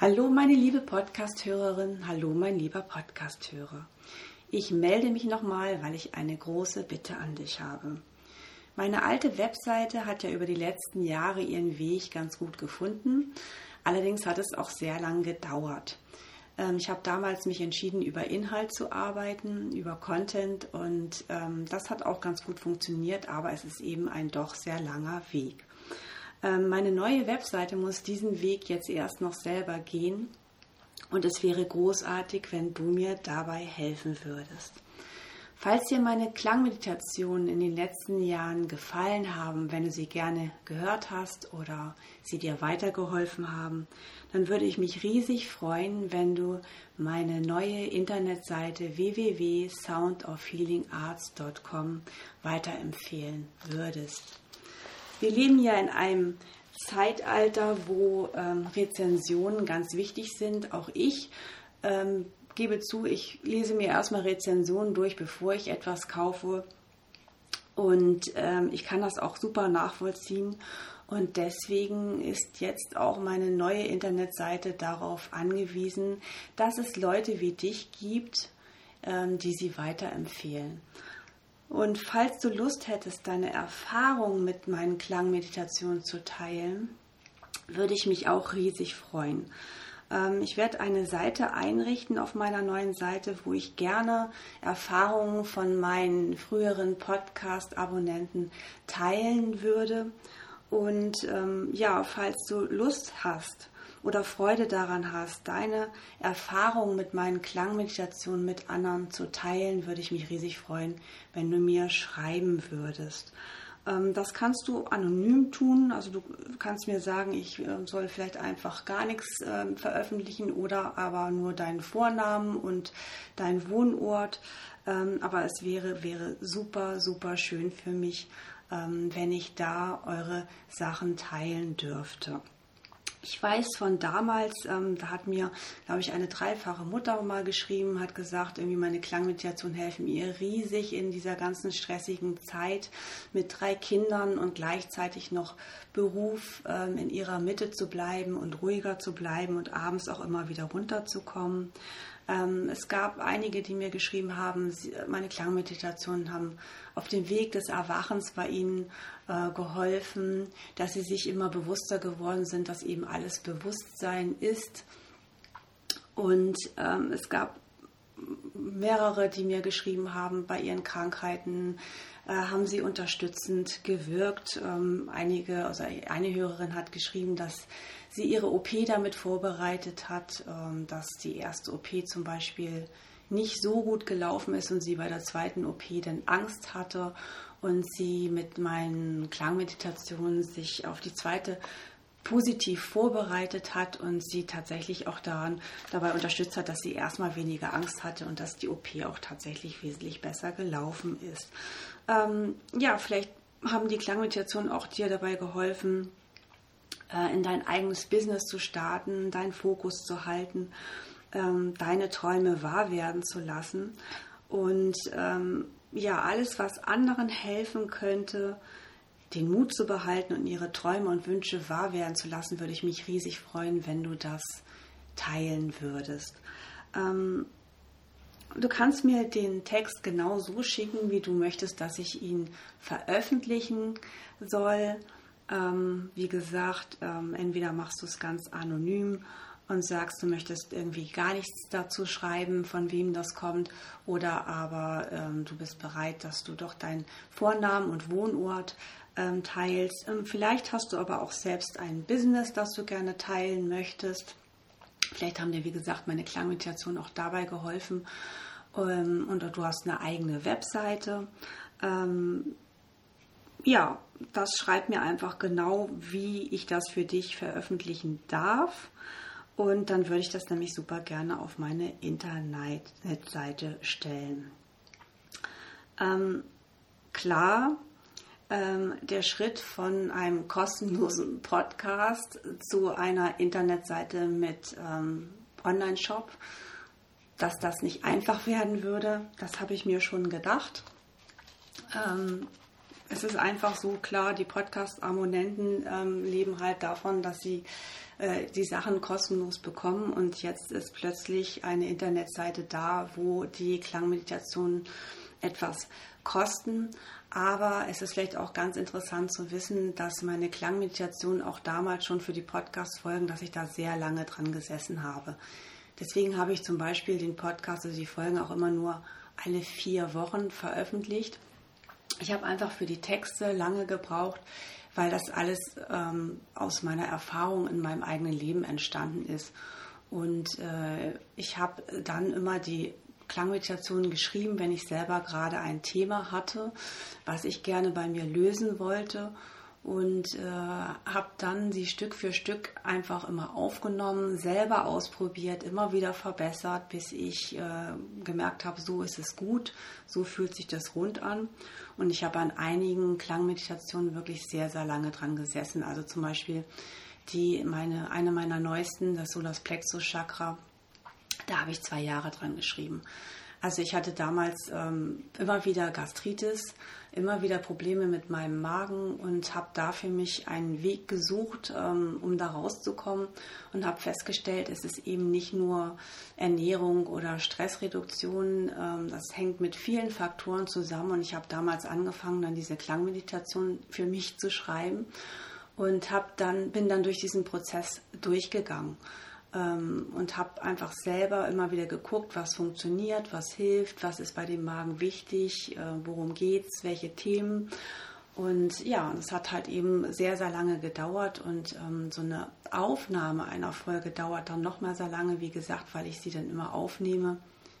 Hallo meine liebe Podcast-Hörerin, hallo mein lieber Podcast-Hörer. Ich melde mich nochmal, weil ich eine große Bitte an dich habe. Meine alte Webseite hat ja über die letzten Jahre ihren Weg ganz gut gefunden. Allerdings hat es auch sehr lang gedauert. Ähm, ich habe damals mich entschieden, über Inhalt zu arbeiten, über Content und ähm, das hat auch ganz gut funktioniert, aber es ist eben ein doch sehr langer Weg. Ähm, meine neue Webseite muss diesen Weg jetzt erst noch selber gehen und es wäre großartig, wenn du mir dabei helfen würdest. Falls dir meine Klangmeditationen in den letzten Jahren gefallen haben, wenn du sie gerne gehört hast oder sie dir weitergeholfen haben, dann würde ich mich riesig freuen, wenn du meine neue Internetseite www.soundofhealingarts.com weiterempfehlen würdest. Wir leben ja in einem Zeitalter, wo ähm, Rezensionen ganz wichtig sind. Auch ich ähm, gebe zu, ich lese mir erstmal Rezensionen durch, bevor ich etwas kaufe. Und ähm, ich kann das auch super nachvollziehen. Und deswegen ist jetzt auch meine neue Internetseite darauf angewiesen, dass es Leute wie dich gibt, ähm, die sie weiterempfehlen. Und falls du Lust hättest, deine Erfahrungen mit meinen Klangmeditationen zu teilen, würde ich mich auch riesig freuen. Ähm, ich werde eine Seite einrichten auf meiner neuen Seite, wo ich gerne Erfahrungen von meinen früheren Podcast-Abonnenten teilen würde. Und ähm, ja, falls du Lust hast oder Freude daran hast, deine Erfahrungen mit meinen Klangmeditationen mit anderen zu teilen, würde ich mich riesig freuen, wenn du mir schreiben würdest. Ähm, das kannst du anonym tun. Also du kannst mir sagen, ich ähm, soll vielleicht einfach gar nichts ähm, veröffentlichen oder aber nur deinen Vornamen und deinen Wohnort. Aber es wäre, wäre super, super schön für mich, wenn ich da eure Sachen teilen dürfte. Ich weiß von damals, ähm, da hat mir, glaube ich, eine dreifache Mutter mal geschrieben, hat gesagt, irgendwie meine Klangmeditation helfen ihr riesig in dieser ganzen stressigen Zeit mit drei Kindern und gleichzeitig noch Beruf ähm, in ihrer Mitte zu bleiben und ruhiger zu bleiben und abends auch immer wieder runterzukommen. Ähm, es gab einige, die mir geschrieben haben, meine Klangmeditationen haben auf dem Weg des Erwachens bei ihnen äh, geholfen, dass sie sich immer bewusster geworden sind, dass eben alles Bewusstsein ist. Und ähm, es gab mehrere, die mir geschrieben haben, bei ihren Krankheiten äh, haben sie unterstützend gewirkt. Ähm, einige, also eine Hörerin hat geschrieben, dass sie ihre OP damit vorbereitet hat, ähm, dass die erste OP zum Beispiel nicht so gut gelaufen ist und sie bei der zweiten OP dann Angst hatte und sie mit meinen Klangmeditationen sich auf die zweite positiv vorbereitet hat und sie tatsächlich auch daran dabei unterstützt hat, dass sie erstmal weniger Angst hatte und dass die OP auch tatsächlich wesentlich besser gelaufen ist. Ähm, ja, vielleicht haben die Klangmeditationen auch dir dabei geholfen, in dein eigenes Business zu starten, deinen Fokus zu halten, ähm, deine Träume wahr werden zu lassen. Und ähm, ja, alles, was anderen helfen könnte, den Mut zu behalten und ihre Träume und Wünsche wahr werden zu lassen, würde ich mich riesig freuen, wenn du das teilen würdest. Ähm, du kannst mir den Text genau so schicken, wie du möchtest, dass ich ihn veröffentlichen soll. Ähm, wie gesagt, ähm, entweder machst du es ganz anonym und sagst, du möchtest irgendwie gar nichts dazu schreiben, von wem das kommt, oder aber ähm, du bist bereit, dass du doch deinen Vornamen und Wohnort ähm, teilst. Ähm, vielleicht hast du aber auch selbst ein Business, das du gerne teilen möchtest. Vielleicht haben dir, wie gesagt, meine Klangmeditation auch dabei geholfen. Ähm, und du hast eine eigene Webseite. Ähm, ja, das schreibt mir einfach genau, wie ich das für dich veröffentlichen darf. Und dann würde ich das nämlich super gerne auf meine Internetseite stellen. Ähm, klar, ähm, der Schritt von einem kostenlosen Podcast zu einer Internetseite mit ähm, Online-Shop, dass das nicht einfach werden würde, das habe ich mir schon gedacht. Es ist einfach so klar, die Podcast-Abonnenten ähm, leben halt davon, dass sie äh, die Sachen kostenlos bekommen und jetzt ist plötzlich eine Internetseite da, wo die Klangmeditationen etwas kosten. Aber es ist vielleicht auch ganz interessant zu wissen, dass meine Klangmeditation auch damals schon für die Podcast-Folgen, dass ich da sehr lange dran gesessen habe. Deswegen habe ich zum Beispiel den Podcast, also die Folgen auch immer nur alle vier Wochen veröffentlicht. Ich habe einfach für die Texte lange gebraucht, weil das alles ähm, aus meiner Erfahrung in meinem eigenen Leben entstanden ist. Und äh, ich habe dann immer die Klangmeditationen geschrieben, wenn ich selber gerade ein Thema hatte, was ich gerne bei mir lösen wollte und äh, habe dann sie Stück für Stück einfach immer aufgenommen, selber ausprobiert, immer wieder verbessert, bis ich äh, gemerkt habe, so ist es gut, so fühlt sich das rund an. Und ich habe an einigen Klangmeditationen wirklich sehr, sehr lange dran gesessen. Also zum Beispiel die meine, eine meiner neuesten, das Solas Plexus Chakra, da habe ich zwei Jahre dran geschrieben. Also ich hatte damals ähm, immer wieder Gastritis, immer wieder Probleme mit meinem Magen und habe da für mich einen Weg gesucht, ähm, um da rauszukommen und habe festgestellt, es ist eben nicht nur Ernährung oder Stressreduktion, ähm, das hängt mit vielen Faktoren zusammen und ich habe damals angefangen, dann diese Klangmeditation für mich zu schreiben und hab dann bin dann durch diesen Prozess durchgegangen ähm, und habe einfach selber immer wieder geguckt, was funktioniert, was hilft, was ist bei dem Magen wichtig, äh, worum geht es, welche Themen. Und ja, es hat halt eben sehr, sehr lange gedauert und ähm, so eine Aufnahme einer Folge dauert dann nochmal sehr lange, wie gesagt, weil ich sie dann immer aufnehme,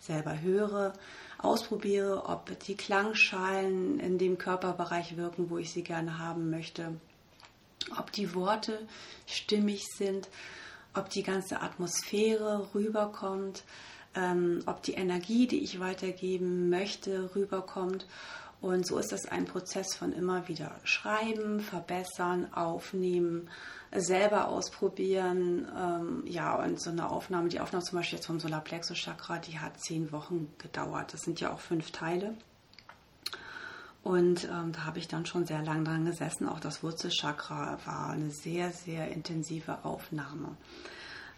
selber höre, ausprobiere, ob die Klangschalen in dem Körperbereich wirken, wo ich sie gerne haben möchte, ob die Worte stimmig sind ob die ganze Atmosphäre rüberkommt, ähm, ob die Energie, die ich weitergeben möchte, rüberkommt. Und so ist das ein Prozess von immer wieder schreiben, verbessern, aufnehmen, selber ausprobieren. Ähm, ja, und so eine Aufnahme, die Aufnahme zum Beispiel jetzt vom Solarplexus Chakra, die hat zehn Wochen gedauert. Das sind ja auch fünf Teile. Und ähm, da habe ich dann schon sehr lange dran gesessen. Auch das Wurzelchakra war eine sehr, sehr intensive Aufnahme.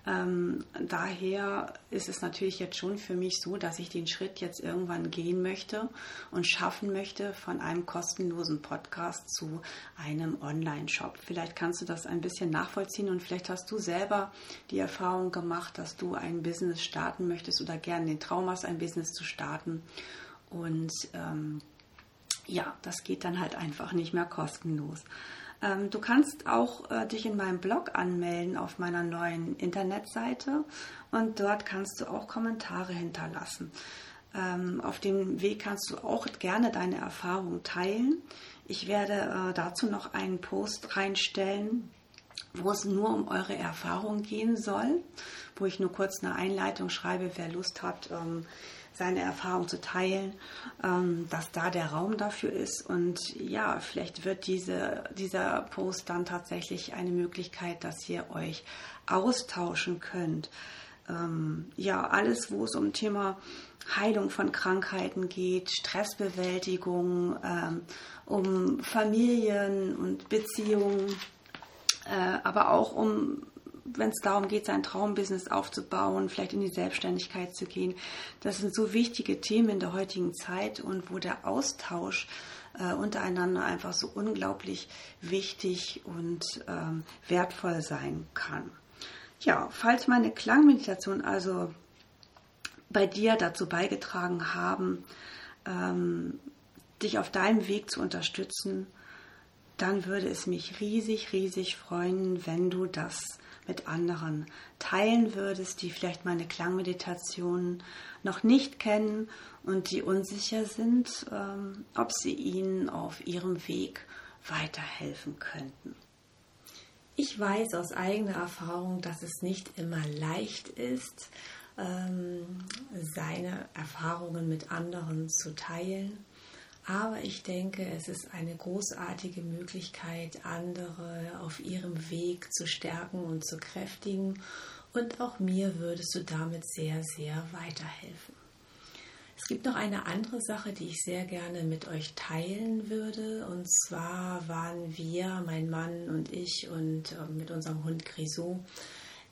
Ähm, daher ist es natürlich jetzt schon für mich so, dass ich den Schritt jetzt irgendwann gehen möchte und schaffen möchte von einem kostenlosen Podcast zu einem Online-Shop. Vielleicht kannst du das ein bisschen nachvollziehen und vielleicht hast du selber die Erfahrung gemacht, dass du ein Business starten möchtest oder gerne den Traum hast, ein Business zu starten. Und ähm, ja, das geht dann halt einfach nicht mehr kostenlos. Ähm, du kannst auch äh, dich in meinem Blog anmelden auf meiner neuen Internetseite und dort kannst du auch Kommentare hinterlassen. Ähm, auf dem Weg kannst du auch gerne deine Erfahrungen teilen. Ich werde äh, dazu noch einen Post reinstellen, wo es nur um eure Erfahrung gehen soll, wo ich nur kurz eine Einleitung schreibe, wer Lust hat, ähm, seine Erfahrung zu teilen, ähm, dass da der Raum dafür ist. Und ja, vielleicht wird diese, dieser Post dann tatsächlich eine Möglichkeit, dass ihr euch austauschen könnt. Ähm, ja, alles, wo es um Thema Heilung von Krankheiten geht, Stressbewältigung, ähm, um Familien und Beziehungen, äh, aber auch um wenn es darum geht, sein Traumbusiness aufzubauen, vielleicht in die Selbstständigkeit zu gehen. Das sind so wichtige Themen in der heutigen Zeit und wo der Austausch äh, untereinander einfach so unglaublich wichtig und ähm, wertvoll sein kann. Ja, falls meine Klangmeditation also bei dir dazu beigetragen haben, ähm, dich auf deinem Weg zu unterstützen, dann würde es mich riesig, riesig freuen, wenn du das mit anderen teilen würdest, die vielleicht meine Klangmeditation noch nicht kennen und die unsicher sind, ähm, ob sie ihnen auf ihrem Weg weiterhelfen könnten. Ich weiß aus eigener Erfahrung, dass es nicht immer leicht ist, ähm, seine Erfahrungen mit anderen zu teilen. Aber ich denke, es ist eine großartige Möglichkeit, andere auf ihrem Weg zu stärken und zu kräftigen. Und auch mir würdest du damit sehr, sehr weiterhelfen. Es gibt noch eine andere Sache, die ich sehr gerne mit euch teilen würde. Und zwar waren wir, mein Mann und ich und äh, mit unserem Hund Grisou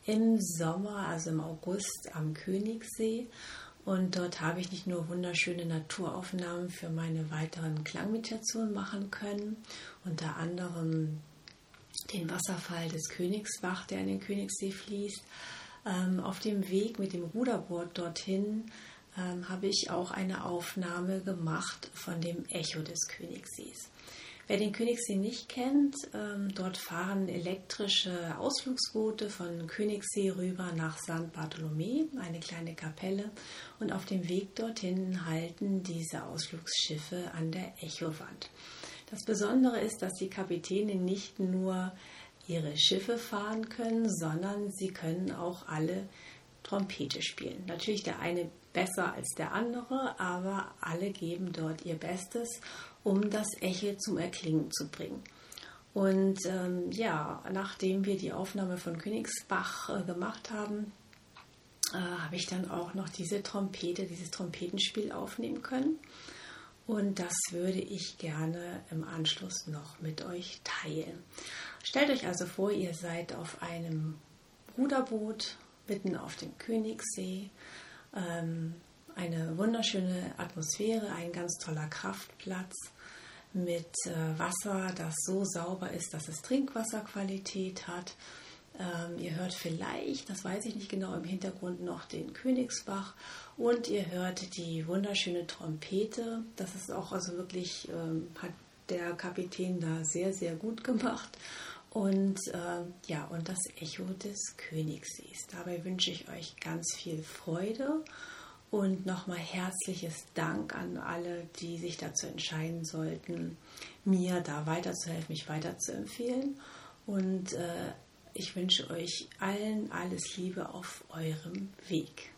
im Sommer, also im August am Königssee. Und dort habe ich nicht nur wunderschöne Naturaufnahmen für meine weiteren Klangmeditationen machen können, unter anderem den Wasserfall des Königsbach, der in den Königssee fließt. Ähm, auf dem Weg mit dem Ruderboot dorthin ähm, habe ich auch eine Aufnahme gemacht von dem Echo des Königssees. Wer den Königssee nicht kennt, ähm, dort fahren elektrische Ausflugsboote von Königssee rüber nach St. Bartholomä, eine kleine Kapelle. Und auf dem Weg dorthin halten diese Ausflugsschiffe an der Echowand. Das Besondere ist, dass die Kapitäne nicht nur ihre Schiffe fahren können, sondern sie können auch alle Trompete spielen. Natürlich der eine besser als der andere, aber alle geben dort ihr Bestes, um das Echo zum Erklingen zu bringen. Und ähm, ja, nachdem wir die Aufnahme von Königsbach äh, gemacht haben, äh, habe ich dann auch noch diese Trompete, dieses Trompetenspiel aufnehmen können. Und das würde ich gerne im Anschluss noch mit euch teilen. Stellt euch also vor, ihr seid auf einem Ruderboot mitten auf dem Königssee. Ähm, eine wunderschöne Atmosphäre, ein ganz toller Kraftplatz mit äh, Wasser, das so sauber ist, dass es Trinkwasserqualität hat. Ähm, ihr hört vielleicht, das weiß ich nicht genau, im Hintergrund noch den Königsbach und ihr hört die wunderschöne Trompete. Das ist auch also wirklich, ähm, hat der Kapitän da sehr, sehr gut gemacht. Und äh, ja, und das Echo des Königssees. Dabei wünsche ich euch ganz viel Freude und nochmal herzliches Dank an alle, die sich dazu entscheiden sollten, mir da weiterzuhelfen, mich weiterzuempfehlen. Und äh, ich wünsche euch allen alles Liebe auf eurem Weg.